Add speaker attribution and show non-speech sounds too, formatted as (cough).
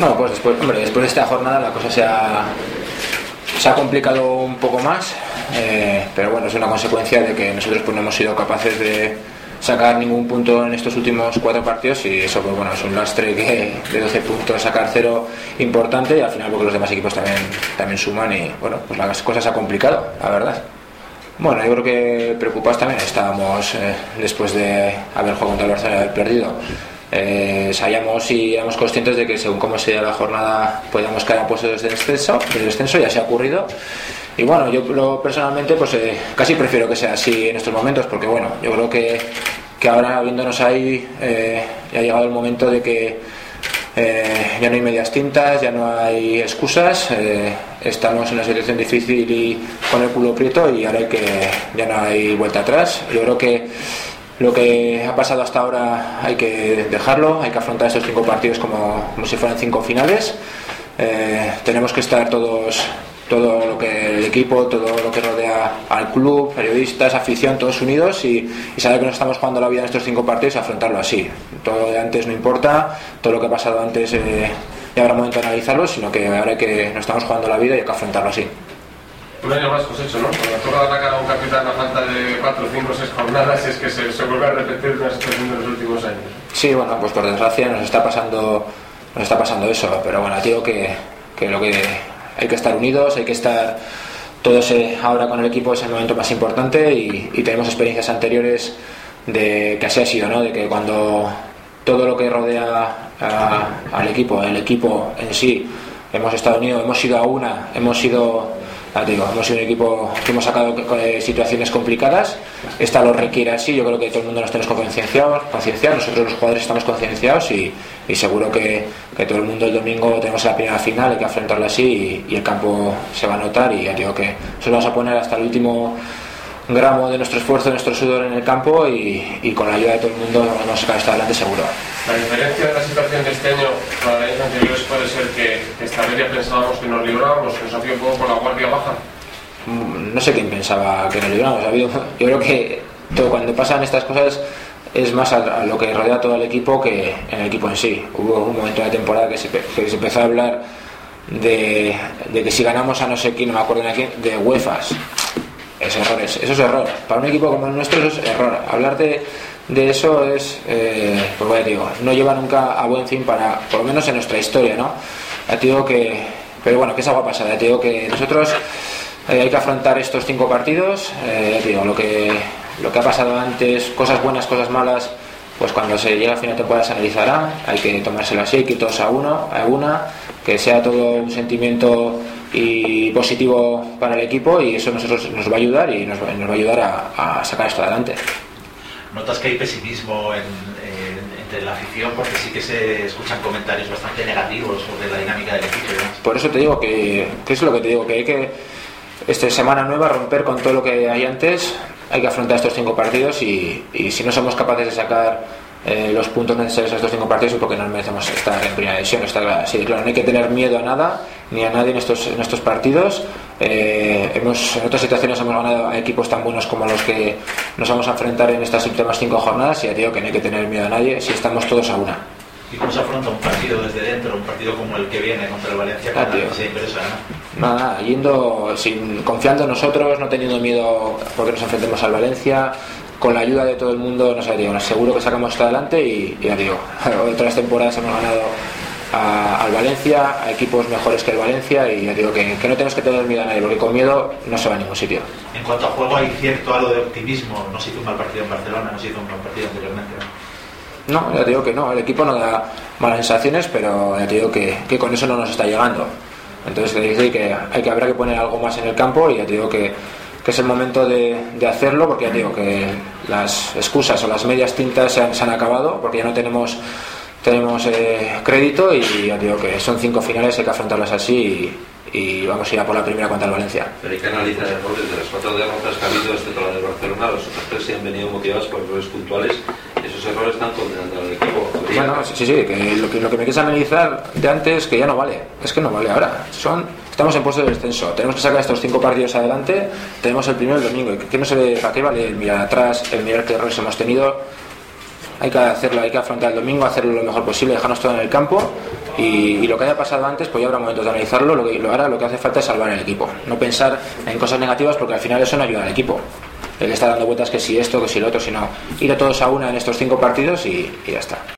Speaker 1: No, pues después, hombre, después de esta jornada la cosa se ha, se ha complicado un poco más, eh, pero bueno, es una consecuencia de que nosotros pues, no hemos sido capaces de sacar ningún punto en estos últimos cuatro partidos y eso pues bueno es un lastre que de 12 puntos sacar cero importante y al final porque los demás equipos también también suman y bueno pues las cosas se ha complicado la verdad. Bueno yo creo que preocupados también estábamos eh, después de haber jugado contra el Barcelona y haber perdido eh, sabíamos y éramos conscientes de que según cómo sea la jornada podíamos caer a puestos de descenso, de descenso ya se ha ocurrido y bueno yo personalmente pues eh, casi prefiero que sea así en estos momentos porque bueno yo creo que, que ahora viéndonos ahí eh, ya ha llegado el momento de que eh, ya no hay medias tintas, ya no hay excusas, eh, estamos en una situación difícil y con el culo prieto y ahora que, ya no hay vuelta atrás. Yo creo que lo que ha pasado hasta ahora hay que dejarlo, hay que afrontar estos cinco partidos como, si fueran cinco finales. Eh, tenemos que estar todos, todo lo que el equipo, todo lo que rodea al club, periodistas, afición, todos unidos y, saber que nos estamos jugando la vida en estos cinco partidos y afrontarlo así. Todo lo de antes no importa, todo lo que ha pasado antes eh, ya habrá momento de analizarlo, sino que ahora que nos estamos jugando la vida y hay que afrontarlo así.
Speaker 2: Un año más cosecho, ¿no? Cuando toca atacar a un capitán a falta de 4, 5, 6 jornadas, es que se, se vuelve a repetir una situación de los últimos años.
Speaker 1: Sí, bueno, pues por desgracia nos está pasando, nos está pasando eso, pero bueno, digo que, que lo que hay que estar unidos, hay que estar todos eh, ahora con el equipo es el momento más importante y, tenemos experiencias anteriores de que así ha sido, ¿no? De que cuando todo lo que rodea al equipo, el equipo en sí, hemos estado unidos, hemos sido a una, hemos sido, digo, hemos sido un equipo que hemos sacado eh, situaciones complicadas. Esta lo requiere así, yo creo que todo el mundo nos tenemos concienciados, concienciados, nosotros los jugadores estamos concienciados y, y seguro que, que todo el mundo el domingo tenemos la primera final, hay que afrontarla así y, el campo se va a notar y ya digo que nos vamos a poner hasta el último gramo de nuestro esfuerzo, de nuestro sudor en el campo y, y con la ayuda de todo el mundo vamos a sacar esto adelante seguro.
Speaker 2: La diferencia de la situación de este año con la años anteriores puede ser que, esta vez ya pensábamos que nos librábamos, que nos hacía un poco por la guardia baja.
Speaker 1: Mm, no sé quién pensaba que nos habido, (laughs) yo creo que todo, cuando pasan estas cosas es más a, lo que rodea todo el equipo que en el equipo en sí. Hubo un momento de la temporada que se, pe- que se empezó a hablar de, de que si ganamos a no sé quién, no me acuerdo de quién, de UEFAs. Es error, es- eso es error. Para un equipo como el nuestro eso es error. Hablar de, eso es, eh, pues bueno, digo, no lleva nunca a buen fin para, por lo menos en nuestra historia, ¿no? Ya te digo que, pero bueno, que es agua pasada. Ya te digo que nosotros eh, hay que afrontar estos cinco partidos. eh, digo, lo que, lo que ha pasado antes, cosas buenas, cosas malas, pues cuando se llegue al final de temporada se analizará. Hay que tomárselo así, hay que todos a uno, a una, que sea todo un sentimiento y positivo para el equipo y eso nosotros nos va a ayudar y nos va, nos va a ayudar a, a sacar esto adelante.
Speaker 3: ¿Notas que hay pesimismo en- en- entre la afición? Porque sí que se escuchan comentarios bastante negativos sobre la dinámica del equipo. demás.
Speaker 1: Por eso te digo que, que es lo que te digo, que hay que esta semana nueva romper con todo lo que hay antes, hay que afrontar estos cinco partidos y, y si no somos capaces de sacar eh, los puntos necesarios a estos cinco partidos es porque no merecemos estar en primera división, está claro. Sí, claro, no hay que tener miedo a nada ni a nadie en estos, en estos partidos. Eh, hemos, en otras situaciones hemos ganado a equipos tan buenos como los que nos vamos a enfrentar en estas últimas cinco jornadas y ya digo que no hay que tener miedo a nadie si estamos todos a una.
Speaker 3: ¿Y cómo se afronta un partido desde dentro, un partido como el que viene contra el Valencia,
Speaker 1: Ah, tío.
Speaker 3: se ¿no?
Speaker 1: Nada, nada, yendo sin, confiando en nosotros, no teniendo miedo porque nos enfrentemos al Valencia, con la ayuda de todo el mundo, no sé, digo, seguro que sacamos esto adelante y, y ya digo, (laughs) otras temporadas hemos ganado a- al Valencia, a equipos mejores que el Valencia y ya digo que, que no tenemos que tener miedo a nadie, porque con miedo no se va a ningún sitio.
Speaker 3: En cuanto a juego hay cierto halo de optimismo. No se hizo un mal partido en Barcelona, no se hizo un mal partido anteriormente. ¿no?
Speaker 1: Ya te digo que no, el equipo no da malas sensaciones, pero ya digo que, que con eso no nos está llegando. Entonces te dice que, hay que habrá que poner algo más en el campo y ya te digo que, que es el momento de, de hacerlo porque ya digo que las excusas o las medias tintas se han, se han acabado porque ya no tenemos tenemos eh, crédito y ya digo que son cinco finales, hay que afrontarlas así y, y vamos a ir a por la primera contra el Valencia.
Speaker 4: Pero hay que analizar errores de las cuatro derrotas que ha habido este la del Barcelona, los otros tres se han venido motivados por errores puntuales. Esos errores están condenando al equipo.
Speaker 1: Bueno, sí, sí, que lo que, lo que me quieres analizar de antes que ya no vale, es que no vale ahora. Son, estamos en puesto de descenso, tenemos que sacar estos cinco partidos adelante, tenemos el primero el domingo, ¿qué no se ¿para qué vale el mirar atrás, el mirar qué errores hemos tenido? Hay que hacerlo, hay que afrontar el domingo, hacerlo lo mejor posible, dejarnos todo en el campo y, lo que haya pasado antes, pues ya habrá momentos de analizarlo, lo que lo lo que hace falta es salvar el equipo, no pensar en cosas negativas porque al final eso no ayuda al equipo. Que está dando vueltas que si esto, que si lo otro, si no. Ir a todos a una en estos cinco partidos y ya está.